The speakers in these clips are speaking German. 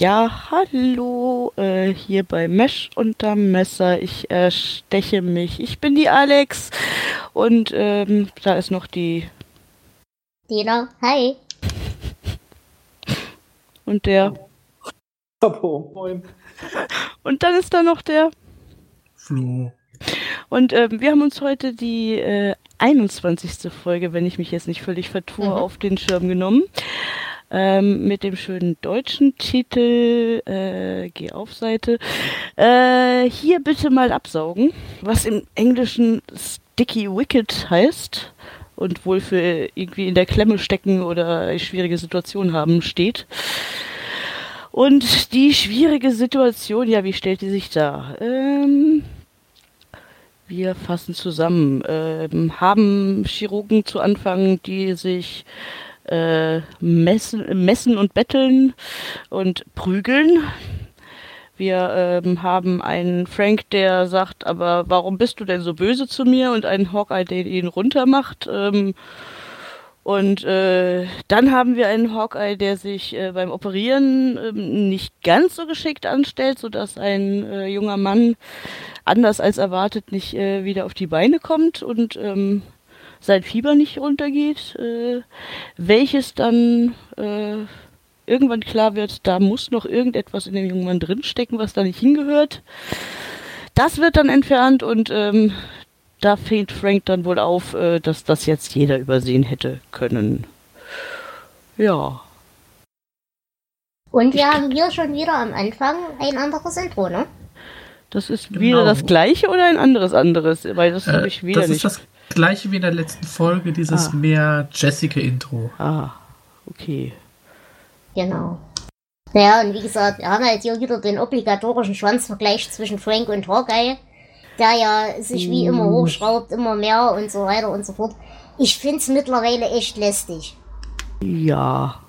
Ja, hallo, äh, hier bei Mesh unterm Messer. Ich äh, steche mich. Ich bin die Alex und ähm, da ist noch die. Dina, hi. Und der. Chapeau, moin. Und dann ist da noch der. Flo. Und ähm, wir haben uns heute die äh, 21. Folge, wenn ich mich jetzt nicht völlig vertue, Mhm. auf den Schirm genommen. Ähm, mit dem schönen deutschen Titel, äh, geh auf Seite, äh, hier bitte mal absaugen, was im Englischen Sticky Wicked heißt und wohl für irgendwie in der Klemme stecken oder schwierige Situation haben steht. Und die schwierige Situation, ja, wie stellt die sich dar? Ähm, wir fassen zusammen, ähm, haben Chirurgen zu Anfang, die sich äh, messen, messen und betteln und prügeln. Wir ähm, haben einen Frank, der sagt, aber warum bist du denn so böse zu mir? Und einen Hawkeye, der ihn runtermacht. Ähm, und äh, dann haben wir einen Hawkeye, der sich äh, beim Operieren ähm, nicht ganz so geschickt anstellt, sodass ein äh, junger Mann anders als erwartet nicht äh, wieder auf die Beine kommt und ähm, sein Fieber nicht runtergeht, äh, welches dann äh, irgendwann klar wird, da muss noch irgendetwas in dem jungen Mann drinstecken, was da nicht hingehört. Das wird dann entfernt und ähm, da fängt Frank dann wohl auf, äh, dass das jetzt jeder übersehen hätte können. Ja. Und wir haben hier schon wieder am Anfang ein anderes Intro, ne? Das ist Genau. wieder das gleiche oder ein anderes anderes? Weil das habe Äh, ich wieder das nicht. ist das gleiche wie in der letzten Folge, dieses Ah. mehr Jessica-Intro. ah, okay. Genau. Naja, und wie gesagt, wir haben halt hier wieder den obligatorischen Schwanzvergleich zwischen Frank und Hawkeye, der ja sich wie immer hochschraubt, immer mehr und so weiter und so fort. Ich find's mittlerweile echt lästig. Ja.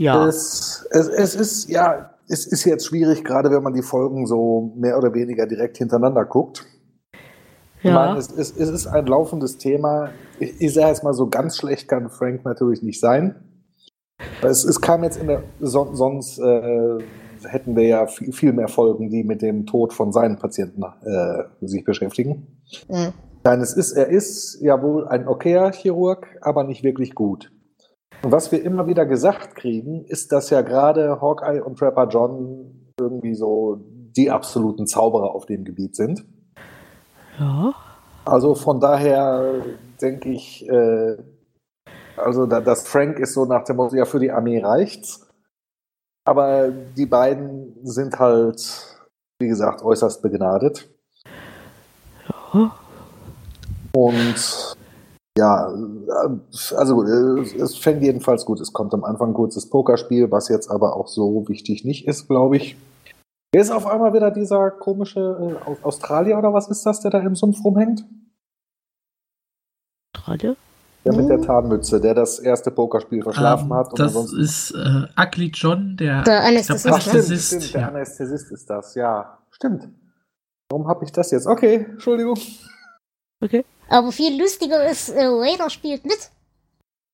Ja. Es, es, es ist, ja, es ist jetzt schwierig, gerade wenn man die Folgen so mehr oder weniger direkt hintereinander guckt. Ich Ja. meine, es, es, es ist ein laufendes Thema. Ich, ich sage jetzt mal so ganz schlecht kann Frank natürlich nicht sein. Es, es kam jetzt in der, son, sonst äh, hätten wir ja viel, viel mehr Folgen, die mit dem Tod von seinen Patienten äh, sich beschäftigen. Mhm. Nein, es ist, er ist ja wohl ein okayer Chirurg, aber nicht wirklich gut. Und was wir immer wieder gesagt kriegen, ist, dass ja gerade Hawkeye und Trapper John irgendwie so die absoluten Zauberer auf dem Gebiet sind. Ja. Also von daher denke ich, äh, also da, das Frank ist so nach dem Motto, ja, für die Armee reicht's. Aber die beiden sind halt, wie gesagt, äußerst begnadet. Ja. Und ja, äh, also gut, äh, es fängt jedenfalls gut. Es kommt am Anfang ein kurzes Pokerspiel, was jetzt aber auch so wichtig nicht ist, glaube ich. Wer ist auf einmal wieder dieser komische äh, Aus- Australier oder was ist das, der da im Sumpf rumhängt? Gerade? Der mit der Mhm. Tarnmütze, der das erste Pokerspiel verschlafen Ähm, hat. Und das ist äh, Ugly John, der, Der Anästhesist, Ach, stimmt, Anästhesist. stimmt, der ja. Anästhesist ist das, ja. Stimmt. Warum habe ich das jetzt? Okay, Entschuldigung. Okay. Aber viel lustiger ist, äh, Raider spielt mit.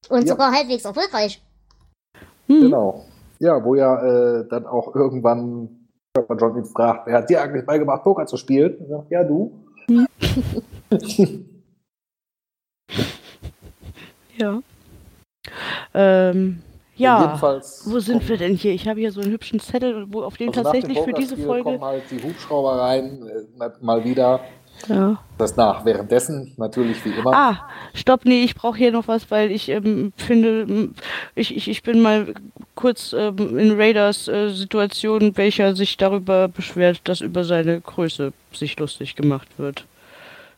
Und Ja. sogar halbwegs erfolgreich. Hm. Genau. Ja, wo ja äh, dann auch irgendwann Papa John ihn fragt, wer hat dir eigentlich beigebracht, Poker zu spielen? Er sagt, ja, du. Ja. Ähm, ja. Jedenfalls Wo sind wir denn hier? Ich habe hier so einen hübschen Zettel, wo auf dem also tatsächlich für diese Folge. kommen halt die Hubschrauber rein, äh, mal wieder. Ja. Das nach. Währenddessen natürlich wie immer. Ah, stopp, nee, ich brauche hier noch was, weil ich ähm, finde, ich, ich, ich bin mal kurz ähm, in Raiders äh, Situation, welcher sich darüber beschwert, dass über seine Größe sich lustig gemacht wird.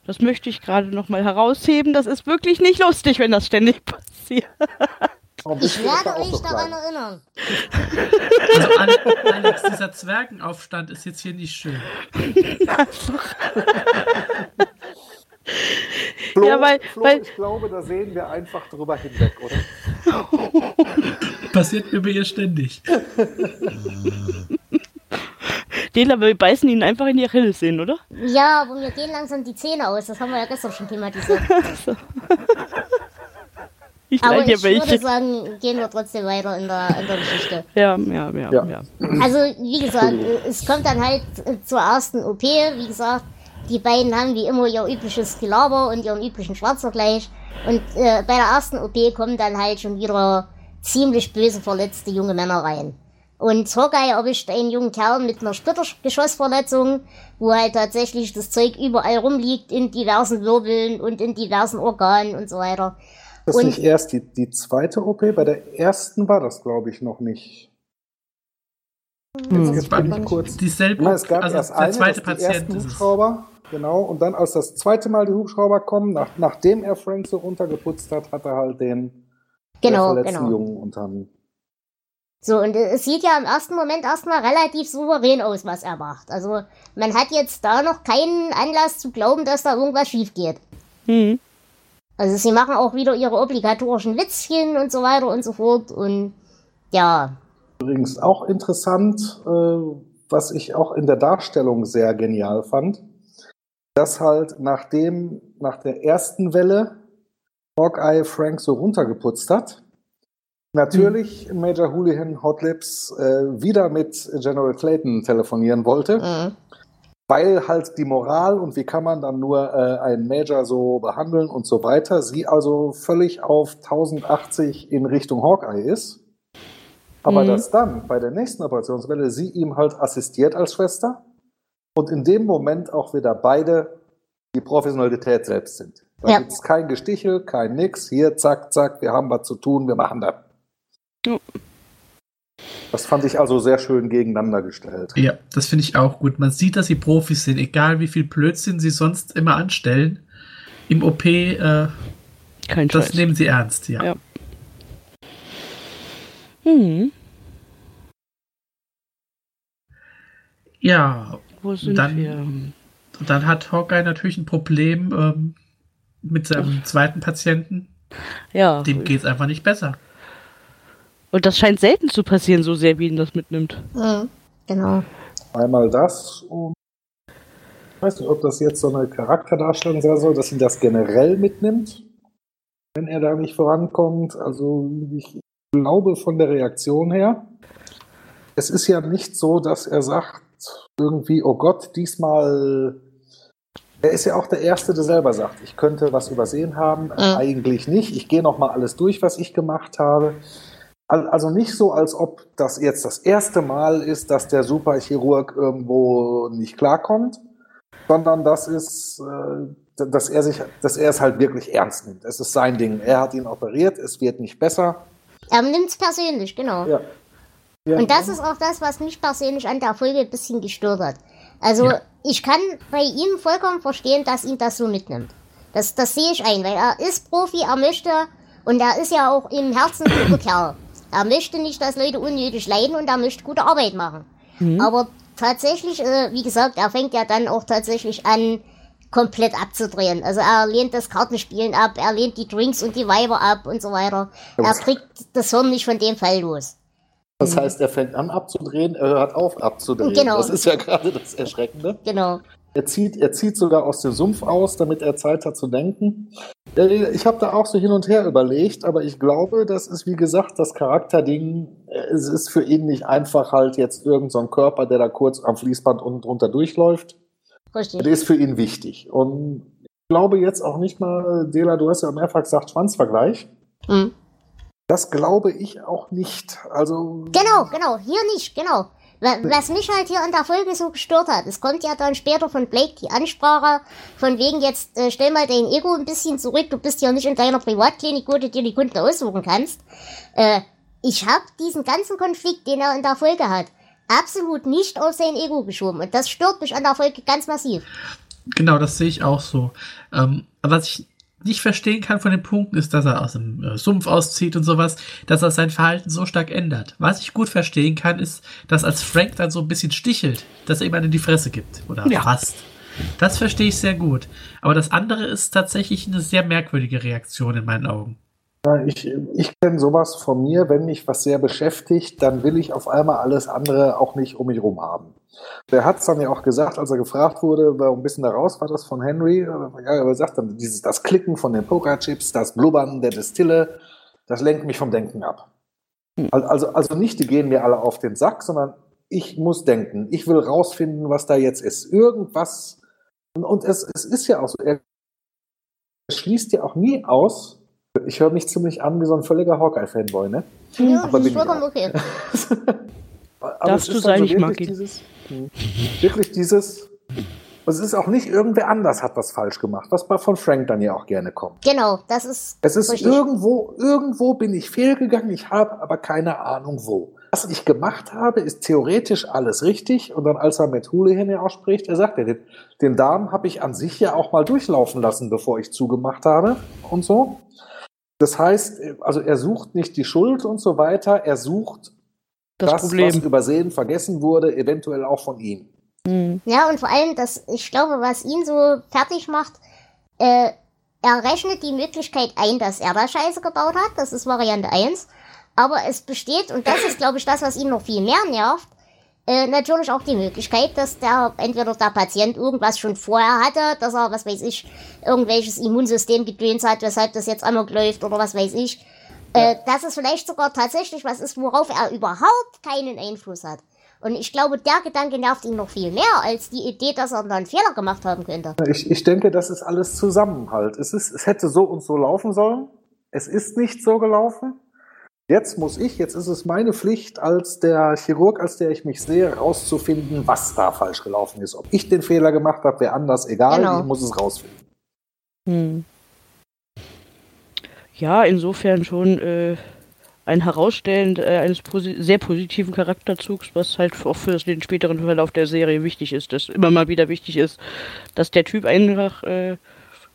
Das möchte ich gerade noch mal herausheben. Das ist wirklich nicht lustig, wenn das ständig passiert. Ich werde auch so euch daran erinnern. Also Ale- Alex, dieser Zwergenaufstand ist jetzt hier nicht schön. Flo, Ja, weil- Flo, weil- ich glaube, da sehen wir einfach drüber hinweg, oder? Passiert über ihr ständig. Den aber wir beißen ihnen einfach in die Achillessehnen, oder? Ja, aber mir gehen langsam die Zähne aus. Das haben wir ja gestern schon thematisiert. Ich Aber ich würde welche. sagen, gehen wir trotzdem weiter in der, in der Geschichte. Ja, ja, ja, Ja. ja. Also, wie gesagt, es kommt dann halt zur ersten OP. Wie gesagt, die beiden haben wie immer ihr übliches Gelaber und ihren üblichen Schwarzvergleich. Und äh, bei der ersten OP kommen dann halt schon wieder ziemlich böse verletzte junge Männer rein. Und Hawkeye erwischt einen jungen Kerl mit einer Splittergeschossverletzung, wo halt tatsächlich das Zeug überall rumliegt, in diversen Wirbeln und in diversen Organen und so weiter. Das Und- ist nicht erst die, die zweite OP, bei der ersten war das, glaube ich, noch nicht. Hm. Jetzt bin ich kurz. Dieselbe, Na, es gab also erst der eine, zweite das die Patient ersten ist. Hubschrauber, genau, und dann als das zweite Mal die Hubschrauber kommen, nach, nachdem er Frank so runtergeputzt hat, hat er halt den Genau, verletzten genau. Jungen unterm. So, und es sieht ja im ersten Moment erstmal relativ souverän aus, was er macht. Also, man hat jetzt da noch keinen Anlass zu glauben, dass da irgendwas schief geht. Hm. Also, sie machen auch wieder ihre obligatorischen Witzchen und so weiter und so fort. Und ja, Übrigens auch interessant, äh, was ich auch in der Darstellung sehr genial fand, dass halt nachdem, nach der ersten Welle Hawkeye Frank so runtergeputzt hat, natürlich Major Houlihan Hotlips äh, wieder mit General Clayton telefonieren wollte, mhm. Weil halt die Moral und wie kann man dann nur äh, einen Major so behandeln und so weiter, sie also völlig auf 1080 in Richtung Hawkeye ist. Aber Mhm. dass dann bei der nächsten Operationswelle sie ihm halt assistiert als Schwester und in dem Moment auch wieder beide die Professionalität selbst sind. Da Ja. gibt's kein Gestichel, kein Nix. Hier, zack, zack, wir haben was zu tun, wir machen das. Ja. Das fand ich also sehr schön gegeneinander gestellt. Ja, das finde ich auch gut. Man sieht, dass sie Profis sind, egal wie viel Blödsinn sie sonst immer anstellen. Im OP, äh, Kein das Scheiß. nehmen sie ernst, ja. Ja. Hm. Ja, Wo sind Dann- wir? und dann hat Hawkeye natürlich ein Problem ähm, mit seinem zweiten Patienten. Ja. Dem geht es einfach nicht besser. Und das scheint selten zu passieren, so sehr wie ihn das mitnimmt. Mhm. Genau. Einmal das und ich weiß nicht, ob das jetzt so eine Charakterdarstellung sein soll, dass ihn das generell mitnimmt, wenn er da nicht vorankommt. Also ich glaube von der Reaktion her, es ist ja nicht so, dass er sagt irgendwie, oh Gott, diesmal. Er ist ja auch der Erste, der selber sagt, ich könnte was übersehen haben. Eigentlich nicht. Ich gehe noch mal alles durch, was ich gemacht habe. Al- Also nicht so, als ob das jetzt das erste Mal ist, dass der Superchirurg irgendwo nicht klarkommt, sondern das ist, äh, dass er sich, dass er es halt wirklich ernst nimmt. Es ist sein Ding. Er hat ihn operiert, es wird nicht besser. Er nimmt's persönlich, genau. Ja. Ja, Und das ist auch das, was mich persönlich an der Folge ein bisschen gestört hat. Also, Ja. ich kann bei ihm vollkommen verstehen, dass ihn das so mitnimmt. Das, das sehe ich ein, weil er ist Profi, er möchte, und er ist ja auch im Herzen ein guter Kerl. Er möchte nicht, dass Leute unnötig leiden und er möchte gute Arbeit machen. Aber tatsächlich, äh, wie gesagt, er fängt ja dann auch tatsächlich an, komplett abzudrehen. Also er lehnt das Kartenspielen ab, er lehnt die Drinks und die Weiber ab und so weiter. Er kriegt das Hirn nicht von dem Fall los. Das heißt, er fängt an abzudrehen, er hört auf abzudrehen. Genau. Das ist ja gerade das Erschreckende. Genau. Er zieht, er zieht sogar aus dem Sumpf aus, damit er Zeit hat zu denken. Ich habe da auch so hin und her überlegt, aber ich glaube, das ist wie gesagt das Charakterding. Es ist für ihn nicht einfach halt jetzt irgendein so Körper, der da kurz am Fließband unten drunter durchläuft. Richtig. Der ist für ihn wichtig. Und ich glaube jetzt auch nicht mal, Dela, du hast ja mehrfach gesagt, Schwanzvergleich. Mhm. Das glaube ich auch nicht. Also Genau, genau, hier nicht, genau. Wa- Was mich halt hier an der Folge so gestört hat, es kommt ja dann später von Blake die Ansprache, von wegen jetzt, äh, stell mal dein Ego ein bisschen zurück, du bist ja nicht in deiner Privatklinik, wo du dir die Kunden aussuchen kannst. Äh, ich habe diesen ganzen Konflikt, den er in der Folge hat, absolut nicht auf sein Ego geschoben. Und das stört mich an der Folge ganz massiv. Genau, das sehe ich auch so. Ähm, was ich nicht verstehen kann von den Punkten ist, dass er aus dem äh, Sumpf auszieht und sowas, dass er sein Verhalten so stark ändert. Was ich gut verstehen kann, ist, dass als Frank dann so ein bisschen stichelt, dass er ihm einen in die Fresse gibt. Oder Ja. fast. Das verstehe ich sehr gut. Aber das andere ist tatsächlich eine sehr merkwürdige Reaktion in meinen Augen. Ich ich kenne sowas von mir, wenn mich was sehr beschäftigt, dann will ich auf einmal alles andere auch nicht um mich herum haben. Der hat es dann ja auch gesagt, als er gefragt wurde, warum ein bisschen da raus war das von Henry. Ja, er sagt dann, dieses, das Klicken von den Pokerchips, das Blubbern der Destille, das lenkt mich vom Denken ab. Also, also nicht, die gehen mir alle auf den Sack, sondern ich muss denken. Ich will rausfinden, was da jetzt ist. Irgendwas. Und es, es ist ja auch so, er schließt ja auch nie aus. Ich höre mich ziemlich an wie so ein völliger Hawkeye-Fanboy, ne? Ja, Aber das bin ist ich vollkommen okay. Aber Darfst es du sein, ich mag. Dieses, wirklich dieses. Es ist auch nicht irgendwer anders hat was falsch gemacht, was bei von Frank dann ja auch gerne kommt. Genau, das ist. Es ist richtig. irgendwo, irgendwo bin ich fehlgegangen, ich habe aber keine Ahnung wo. Was ich gemacht habe, ist theoretisch alles richtig. Und dann, als er mit Houlihan ja auch spricht, er sagt, ja, den, den Darm habe ich an sich ja auch mal durchlaufen lassen, bevor ich zugemacht habe und so. Das heißt, also er sucht nicht die Schuld und so weiter, er sucht Das, das, was Problem. übersehen, vergessen wurde, eventuell auch von ihm. Hm. Ja, und vor allem, das, ich glaube, was ihn so fertig macht, äh, er rechnet die Möglichkeit ein, dass er da Scheiße gebaut hat. Das ist Variante 1. Aber es besteht, und das ist, glaube ich, das, was ihn noch viel mehr nervt, äh, natürlich auch die Möglichkeit, dass der, entweder der Patient irgendwas schon vorher hatte, dass er, was weiß ich, irgendwelches Immunsystem gedöns hat, weshalb das jetzt amok läuft oder was weiß ich. Äh, dass es vielleicht sogar tatsächlich was ist, worauf er überhaupt keinen Einfluss hat. Und ich glaube, der Gedanke nervt ihn noch viel mehr als die Idee, dass er da einen Fehler gemacht haben könnte. Ich, ich denke, das ist alles Zusammenhalt. Es, ist, es hätte so und so laufen sollen. Es ist nicht so gelaufen. Jetzt muss ich, jetzt ist es meine Pflicht als der Chirurg, als der ich mich sehe, rauszufinden, was da falsch gelaufen ist. Ob ich den Fehler gemacht habe, wäre anders, egal. Genau. Ich muss es rausfinden. Hm. Ja, insofern schon äh, ein Herausstellen äh, eines posi sehr positiven Charakterzugs, was halt auch für den späteren Verlauf der Serie wichtig ist, dass immer mal wieder wichtig ist, dass der Typ einfach äh,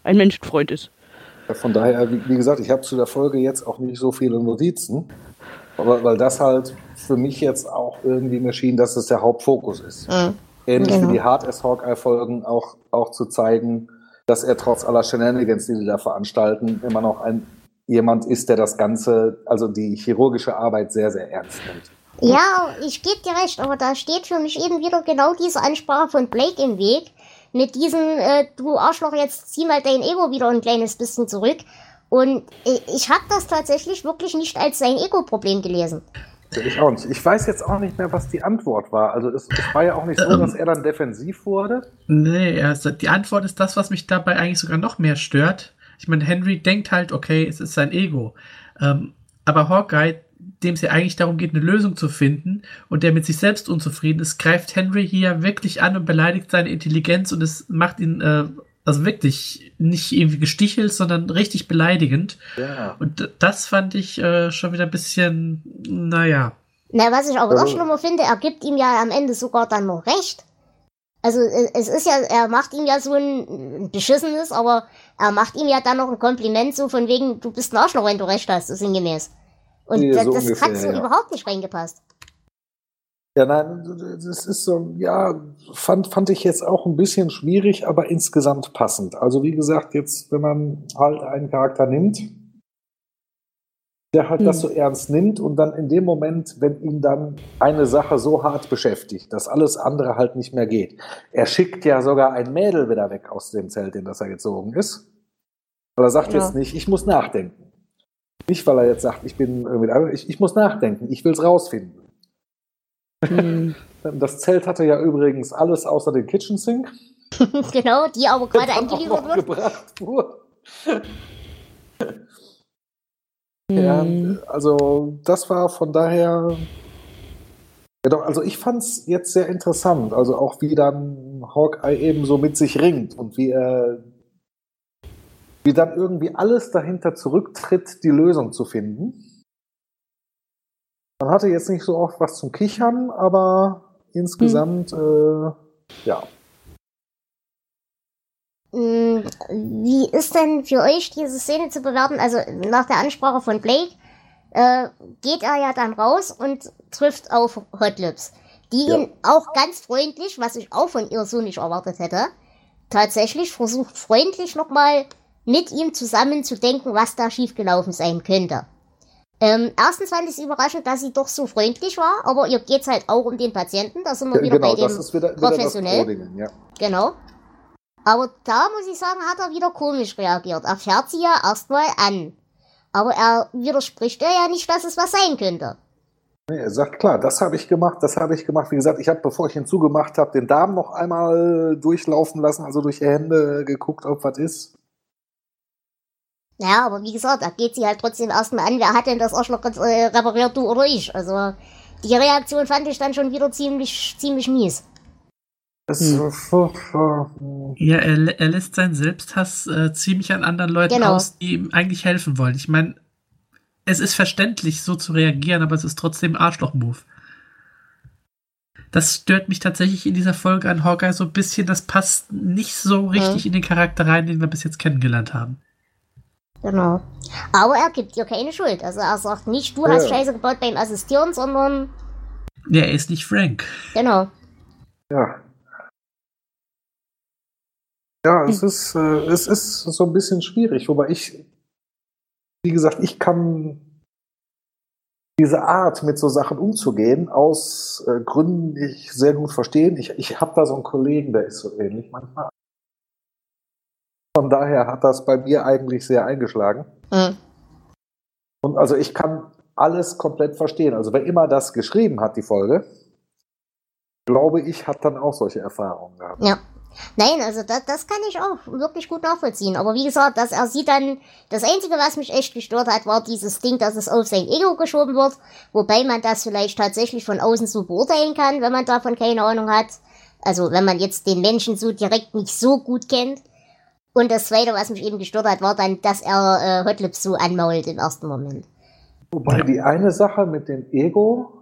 ein Menschenfreund ist. Von daher, wie, gesagt, ich habe zu der Folge jetzt auch nicht so viele Notizen, aber, weil das halt für mich jetzt auch irgendwie mir schien, dass es der Hauptfokus ist. Ähnlich Genau. wie die Hard as Hawkeye-Folgen auch, auch zu zeigen, dass er trotz aller Shenanigans, die die da veranstalten, immer noch ein jemand ist, der das Ganze, also die chirurgische Arbeit sehr, sehr ernst nimmt. Ja, ich gebe dir recht, aber da steht für mich eben wieder genau diese Ansprache von Blake im Weg. Mit diesem, äh, du Arschloch, jetzt zieh mal dein Ego wieder ein kleines bisschen zurück. Und äh, ich habe das tatsächlich wirklich nicht als sein Ego-Problem gelesen. Ich auch nicht. Ich weiß jetzt auch nicht mehr, was die Antwort war. Also es, es war ja auch nicht so, dass er dann defensiv wurde. Nee, also die Antwort ist das, was mich dabei eigentlich sogar noch mehr stört. Ich meine, Henry denkt halt, okay, es ist sein Ego. Ähm, aber Hawkeye, dem es ja eigentlich darum geht, eine Lösung zu finden und der mit sich selbst unzufrieden ist, greift Henry hier wirklich an und beleidigt seine Intelligenz und es macht ihn, äh, also wirklich nicht irgendwie gestichelt, sondern richtig beleidigend. Ja. Und das fand ich äh, schon wieder ein bisschen, naja. Na, was ich aber Also- noch schlimmer finde, er gibt ihm ja am Ende sogar dann noch recht. Also äh, es ist ja, er macht ihm ja so ein, ein beschissenes, aber er macht ihm ja dann noch ein Kompliment so von wegen, du bist ein Arschloch, wenn du recht hast, so sinngemäß. Und Ja, das, so das hat so ja. überhaupt nicht reingepasst. Ja, nein, das ist so, ja, fand, fand ich jetzt auch ein bisschen schwierig, aber insgesamt passend. Also wie gesagt, jetzt, wenn man halt einen Charakter nimmt, der halt das so ernst nimmt und dann in dem Moment, wenn ihn dann eine Sache so hart beschäftigt, dass alles andere halt nicht mehr geht. Er schickt ja sogar ein Mädel wieder weg aus dem Zelt, in das er gezogen ist. Weil er sagt Ja. jetzt nicht, ich muss nachdenken. Nicht, weil er jetzt sagt, ich bin irgendwie, ich, ich muss nachdenken, ich will es rausfinden. Hm. Das Zelt hatte ja übrigens alles außer den Kitchen Sink. genau, die aber gerade wird. gebracht wurde. Ja, Hm. also das war von daher. Ja, doch, also ich fand es jetzt sehr interessant. Also auch wie dann Hawkeye eben so mit sich ringt und wie er wie dann irgendwie alles dahinter zurücktritt, die Lösung zu finden. Man hatte jetzt nicht so oft was zum Kichern, aber insgesamt, äh, ja. Mm, Wie ist denn für euch diese Szene zu bewerten? Also nach der Ansprache von Blake äh, geht er ja dann raus und trifft auf Hot Lips, die Ja. ihn auch ganz freundlich, was ich auch von ihr so nicht erwartet hätte, tatsächlich versucht freundlich nochmal mit ihm zusammen zu denken, was da schiefgelaufen sein könnte. Ähm, erstens fand ich es überraschend, dass sie doch so freundlich war, aber ihr geht's halt auch um den Patienten, da sind wir wieder genau, bei dem ist wieder, wieder das professionell. Ja. Genau. Aber da muss ich sagen, hat er wieder komisch reagiert. Er fährt sie ja erstmal an. Aber er widerspricht ihr ja nicht, dass es was sein könnte. Nee, er sagt, klar, das habe ich gemacht, das habe ich gemacht. Wie gesagt, ich habe, bevor ich ihn zugemacht habe, den Darm noch einmal durchlaufen lassen, also durch die Hände geguckt, ob was ist. Ja, aber wie gesagt, da geht sie halt trotzdem erstmal an, wer hat denn das Arschloch äh, repariert, du oder ich? Also, die Reaktion fand ich dann schon wieder ziemlich, ziemlich mies. Hm. Ja, er, er lässt seinen Selbsthass äh, ziemlich an anderen Leuten Genau. aus, die ihm eigentlich helfen wollen. Ich meine, es ist verständlich, so zu reagieren, aber es ist trotzdem ein Arschloch-Move. Das stört mich tatsächlich in dieser Folge an Hawkeye so ein bisschen. Das passt nicht so richtig in den Charakter rein, den wir bis jetzt kennengelernt haben. Genau. Aber er gibt ihr keine Schuld. Also er sagt nicht, du Ja. hast Scheiße gebaut beim Assistieren, sondern Ja, er ist nicht Frank. genau. Ja. Ja, es ist, äh, es ist so ein bisschen schwierig, wobei ich, wie gesagt, ich kann diese Art, mit so Sachen umzugehen, aus äh, Gründen, die ich sehr gut verstehen. Ich, ich habe da so einen Kollegen, der ist so ähnlich manchmal. Von daher hat das bei mir eigentlich sehr eingeschlagen. Hm. Und also ich kann alles komplett verstehen. Also wer immer das geschrieben hat, die Folge, glaube ich, hat dann auch solche Erfahrungen gehabt. Ja. Nein, also das, das kann ich auch wirklich gut nachvollziehen. Aber wie gesagt, dass er sie dann, das Einzige, was mich echt gestört hat, war dieses Ding, dass es auf sein Ego geschoben wird, wobei man das vielleicht tatsächlich von außen so beurteilen kann, wenn man davon keine Ahnung hat. Also wenn man jetzt den Menschen so direkt nicht so gut kennt. Und das Zweite, was mich eben gestört hat, war dann, dass er äh, Hotlips so anmault im ersten Moment. Wobei die eine Sache mit dem Ego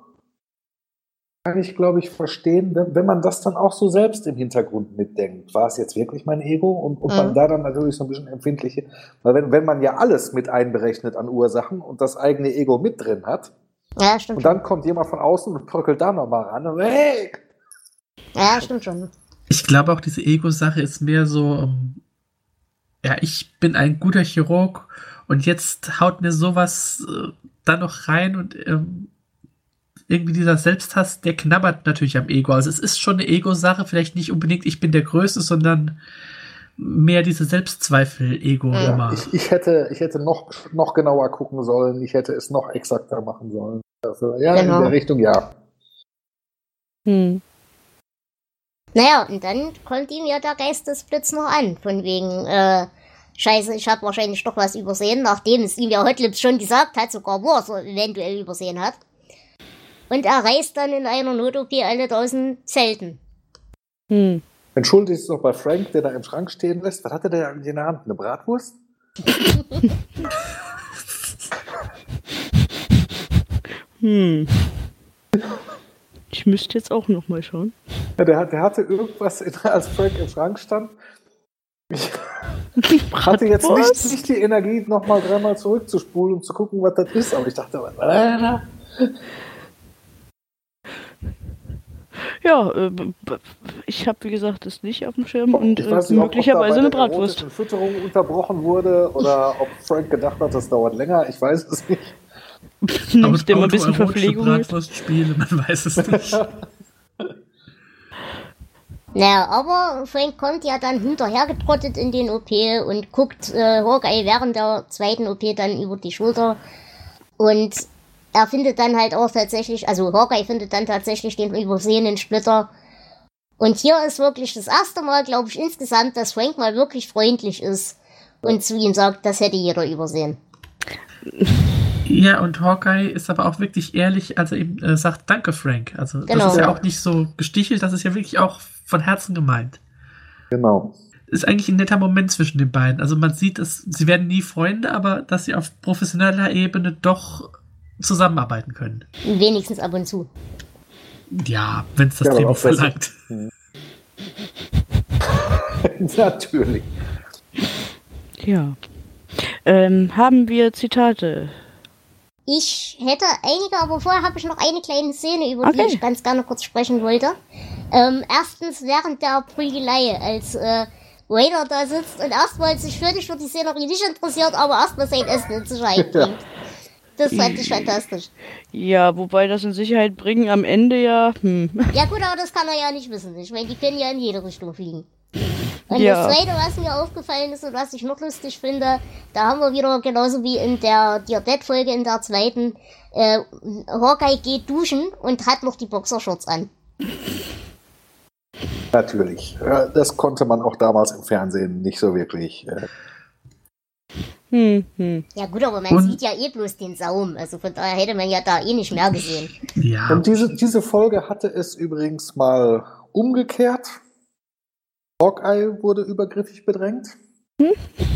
kann ich, glaube ich, verstehen, wenn, man das dann auch so selbst im Hintergrund mitdenkt. War es jetzt wirklich mein Ego? Und, und man Mhm. da dann natürlich so ein bisschen empfindliche, weil wenn, wenn man ja alles mit einberechnet an Ursachen und das eigene Ego mit drin hat, Ja, stimmt und schon. dann kommt jemand von außen und bröckelt da nochmal ran und hey! Ja, stimmt schon. Ich glaube auch, diese Ego-Sache ist mehr so, ähm, ja, ich bin ein guter Chirurg und jetzt haut mir sowas äh, da noch rein und ähm, irgendwie dieser Selbsthass, der knabbert natürlich am Ego. Also es ist schon eine Ego-Sache, vielleicht nicht unbedingt ich bin der Größte, sondern mehr diese Selbstzweifel-Ego Ja. Ich, ich hätte, ich hätte noch, noch genauer gucken sollen, ich hätte es noch exakter machen sollen. Dafür. Ja, Genau. in der Richtung ja. Hm. Naja, und dann kommt ihm ja der Geistesblitz noch an, von wegen, äh, Scheiße, ich habe wahrscheinlich doch was übersehen, nachdem es ihm ja Hotlips schon gesagt hat, sogar wo er es eventuell übersehen hat. Und er reißt dann in einer Not-OP alle tausend Zelten. Hm. Entschuldigt sich noch bei Frank, der da im Schrank stehen lässt. Was hatte der in der Hand? Eine Bratwurst? Hm. Ich müsste jetzt auch noch mal schauen. Ja, der, der hatte irgendwas, in, als Frank im Schrank stand. Ich hatte jetzt nicht, nicht die Energie, nochmal dreimal zurückzuspulen, um zu gucken, was das ist. Aber ich dachte, was war da? Ja, äh, ich habe wie gesagt das nicht auf dem Schirm und Ich äh, weiß nicht, ob- ob möglicherweise eine Bratwurst. erotischen Fütterung unterbrochen wurde oder ob Frank gedacht hat, das dauert länger. Ich weiß es nicht. Nicht immer ein bisschen Verpflegung ist. Bratwurstspiele, man weiß es nicht. Naja, aber Frank kommt ja dann hinterhergetrottet in den OP und guckt äh, Hawkeye während der zweiten OP dann über die Schulter. Und er findet dann halt auch tatsächlich, also Hawkeye findet dann tatsächlich den übersehenen Splitter. Und hier ist wirklich das erste Mal, glaube ich, insgesamt, dass Frank mal wirklich freundlich ist und zu ihm sagt, das hätte jeder übersehen. Ja, und Hawkeye ist aber auch wirklich ehrlich, als er eben äh, sagt, danke Frank. Also Genau. das ist ja auch nicht so gestichelt, das ist ja wirklich auch von Herzen gemeint. Genau. Ist eigentlich ein netter Moment zwischen den beiden. Also man sieht, dass sie werden nie Freunde, aber dass sie auf professioneller Ebene doch zusammenarbeiten können. Wenigstens ab und zu. Ja, wenn es das Ja, besser. verlangt. Natürlich. Ja. Ähm, haben wir Zitate? Ich hätte einige, aber vorher habe ich noch eine kleine Szene, über die Okay. ich ganz gerne kurz sprechen wollte. Ähm, erstens während der Prügelei, als äh, Wader da sitzt und erstmal sich völlig für die Szenerie nicht interessiert, aber erstmal sein Essen in Sicherheit bringt. Das fand ich fantastisch. Ja, wobei das in Sicherheit bringen am Ende ja. Hm. Ja gut, aber das kann er ja nicht wissen. Ich meine, die können ja in jede Richtung fliegen. Und Ja. das Zweite, was mir aufgefallen ist und was ich noch lustig finde, da haben wir wieder genauso wie in der Dear Dead-Folge in der zweiten, äh, Hawkeye geht duschen und hat noch die Boxershorts an. Natürlich. Das konnte man auch damals im Fernsehen nicht so wirklich. äh, Hm, hm. Ja gut, aber man Und- sieht ja eh bloß den Saum. Also von daher hätte man ja da eh nicht mehr gesehen. Ja. Und diese, diese Folge hatte es übrigens mal umgekehrt. Hawkeye wurde übergriffig bedrängt.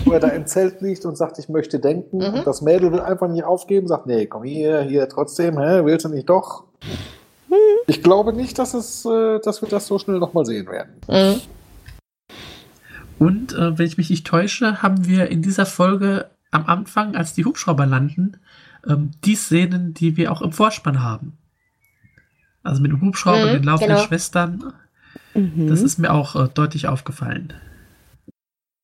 Wo er da im Zelt liegt und sagt, ich möchte denken. Mhm. Und das Mädel will einfach nicht aufgeben, sagt, nee, komm hier, hier trotzdem, hä, willst du nicht doch? Ich glaube nicht, dass, es, äh, dass wir das so schnell nochmal sehen werden. Mhm. Und äh, wenn ich mich nicht täusche, haben wir in dieser Folge am Anfang, als die Hubschrauber landen, ähm, die Szenen, die wir auch im Vorspann haben. Also mit dem Hubschrauber, Mhm, den laufenden genau. Schwestern. Mhm. Das ist mir auch äh, deutlich aufgefallen.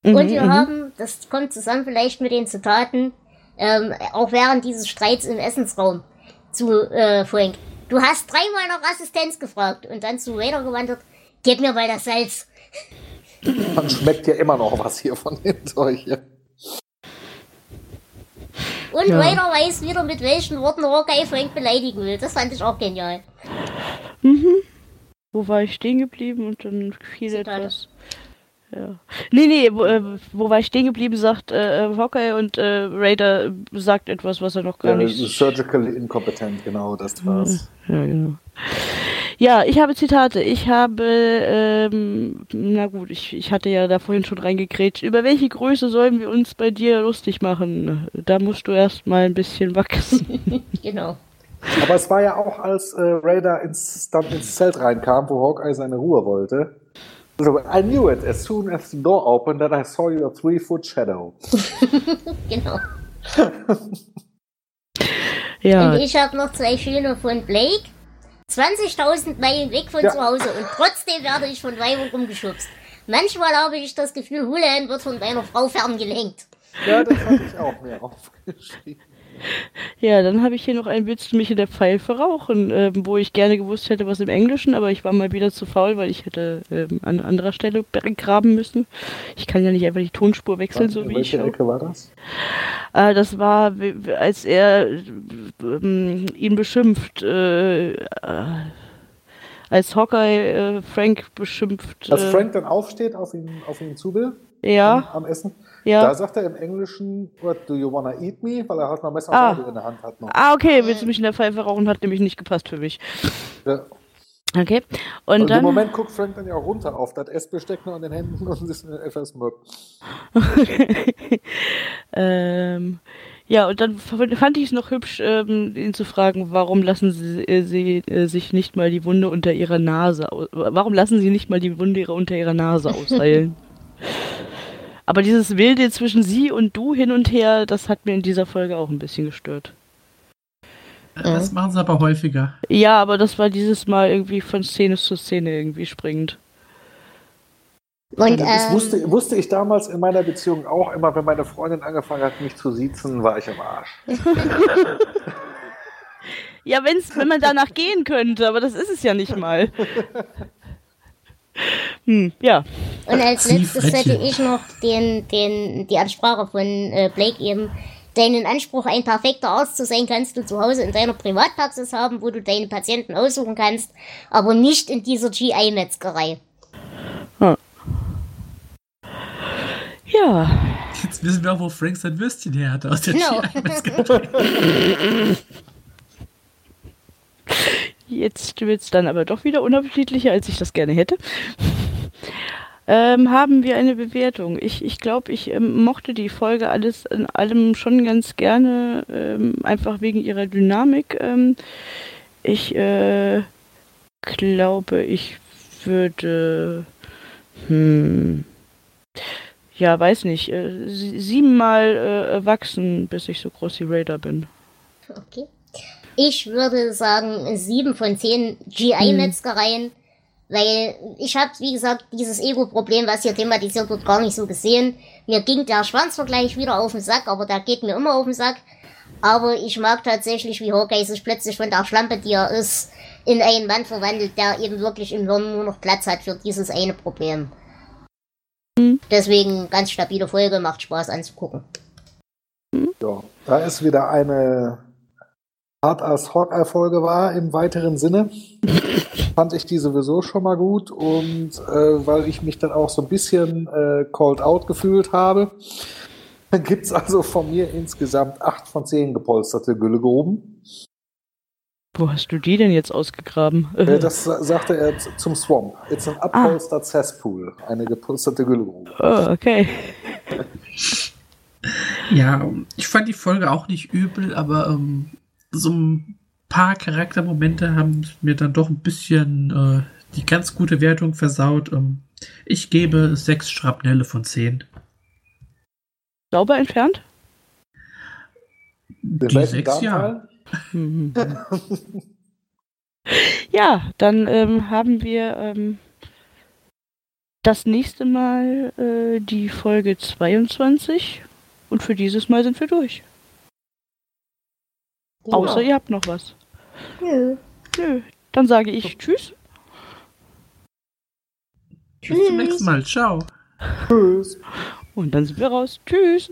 Mhm, Und wir mhm. haben, das kommt zusammen vielleicht mit den Zitaten, ähm, auch während dieses Streits im Essensraum zu äh, Frank. Du hast dreimal nach Assistenz gefragt und dann zu Vader gewandert, gib mir mal das Salz. Man schmeckt ja immer noch was hier von den Zeug. hier. Und Ja. Vader weiß wieder, mit welchen Worten Hawkeye Frank beleidigen will. Das fand ich auch genial. Wo war ich stehen geblieben und dann fiel Zitate. etwas. Ja. Nee, nee, wo, äh, wo war ich stehen geblieben, sagt äh, Hawkeye und äh, Raider sagt etwas, was er noch gar Ja, nicht. surgically incompetent, genau, das war's. Ja, genau. Ja, ich habe Zitate. Ich habe, ähm, na gut, ich, ich hatte ja da vorhin schon reingekrätscht. Über welche Größe sollen wir uns bei dir lustig machen? Da musst du erst mal ein bisschen wachsen. Genau. Aber es war ja auch, als äh, Raider ins, dann ins Zelt reinkam, wo Hawkeye seine Ruhe wollte. So, I knew it as soon as the door opened that I saw your three-foot shadow. Genau. ja, Und ich habe noch zwei schöne von Blake. 20.000 Meilen weg von Ja. zu Hause und trotzdem werde ich von Weibern rumgeschubst. Manchmal habe ich das Gefühl, Hulan wird von deiner Frau ferngelenkt. Ja, das hatte ich auch mir aufgeschrieben. Ja, dann habe ich hier noch ein Willst du mich in der Pfeife rauchen, ähm, wo ich gerne gewusst hätte, was im Englischen, aber ich war mal wieder zu faul, weil ich hätte ähm, an anderer Stelle graben müssen. Ich kann ja nicht einfach die Tonspur wechseln, so In wie ich schaue. Ecke war das? Äh, das war, als er ähm, ihn beschimpft, äh, äh, als Hawkeye äh, Frank beschimpft. Als äh, Frank dann aufsteht, auf ihn, auf ihn zu will, ja, am Essen, ja. da sagt er im Englischen, What, do you wanna eat me? Weil er halt noch Messer Ah. In der Hand hat noch. Ah, okay, willst du mich in der Pfeife rauchen? Hat nämlich nicht gepasst für mich. Ja. Okay. Und, Und im dann. Moment guckt Frank dann ja auch runter auf das Essbesteck noch in den Händen und ist etwas mürb. ähm, ja, und dann fand ich es noch hübsch, ähm, ihn zu fragen, warum lassen sie, äh, sie äh, sich nicht mal die Wunde unter ihrer Nase, warum lassen sie nicht mal die Wunde ihrer, unter ihrer Nase ausheilen? Aber dieses Wilde zwischen sie und du hin und her, das hat mir in dieser Folge auch ein bisschen gestört. Äh, Das machen sie aber häufiger. Ja, aber das war dieses Mal irgendwie von Szene zu Szene irgendwie springend. Und das ähm, wusste, wusste ich damals in meiner Beziehung auch immer, wenn meine Freundin angefangen hat, mich zu siezen, war ich am Arsch. Ja, wenn's, wenn man danach gehen könnte, aber das ist es ja nicht mal. Hm, ja. Und als Sie letztes Frettchen. hätte ich noch den, den, die Ansprache von äh, Blake eben. Deinen Anspruch, ein perfekter Arzt zu sein, kannst du zu Hause in deiner Privatpraxis haben, wo du deine Patienten aussuchen kannst, aber nicht in dieser GI-Metzgerei. Ja. Jetzt wissen wir auch, wo Frank sein Würstchen her hatte aus der Genau. GI. Jetzt wird's dann aber doch wieder unappetitlicher, als ich das gerne hätte. Ähm, haben wir eine Bewertung? Ich ich, glaube, ich ähm, mochte die Folge alles in allem schon ganz gerne, ähm, einfach wegen ihrer Dynamik. Ähm, ich äh, glaube, ich würde, hm, ja, weiß nicht, äh, sie- siebenmal äh, wachsen, bis ich so groß wie Raider bin. Okay. Ich würde sagen, sieben von zehn GI-Metzgereien, Weil ich habe, wie gesagt, dieses Ego-Problem, was hier thematisiert wird, gar nicht so gesehen. Mir ging der Schwanzvergleich wieder auf den Sack, aber der geht mir immer auf den Sack. Aber ich mag tatsächlich, wie Hawkeye sich plötzlich von der Schlampe, die er ist, in einen Mann verwandelt, der eben wirklich im Hirn nur noch Platz hat für dieses eine Problem. Mhm. Deswegen ganz stabile Folge, macht Spaß anzugucken. Ja, da ist wieder eine Art als Hawkeye-Folge war im weiteren Sinne. Fand ich die sowieso schon mal gut und äh, weil ich mich dann auch so ein bisschen äh, called out gefühlt habe, gibt es also von mir insgesamt 8 von 10 gepolsterte Güllegruben. Wo hast du die denn jetzt ausgegraben? Äh, das sagte er zum Swamp. It's an upholstered ah. cesspool. Eine gepolsterte Güllegrube. Oh, okay. Ja, ich fand die Folge auch nicht übel, aber ähm, so ein paar Charaktermomente haben mir dann doch ein bisschen äh, die ganz gute Wertung versaut. Ähm, ich gebe sechs Schrapnelle von zehn. Sauber entfernt? Die sechs, ja. ja, dann ähm, haben wir ähm, das nächste Mal äh, die Folge 22 und für dieses Mal sind wir durch. Genau. Außer ihr habt noch was. Nö. Nö. Dann sage ich Tschüss. Bis zum nächsten Mal. Ciao. Tschüss. Und dann sind wir raus. Tschüss.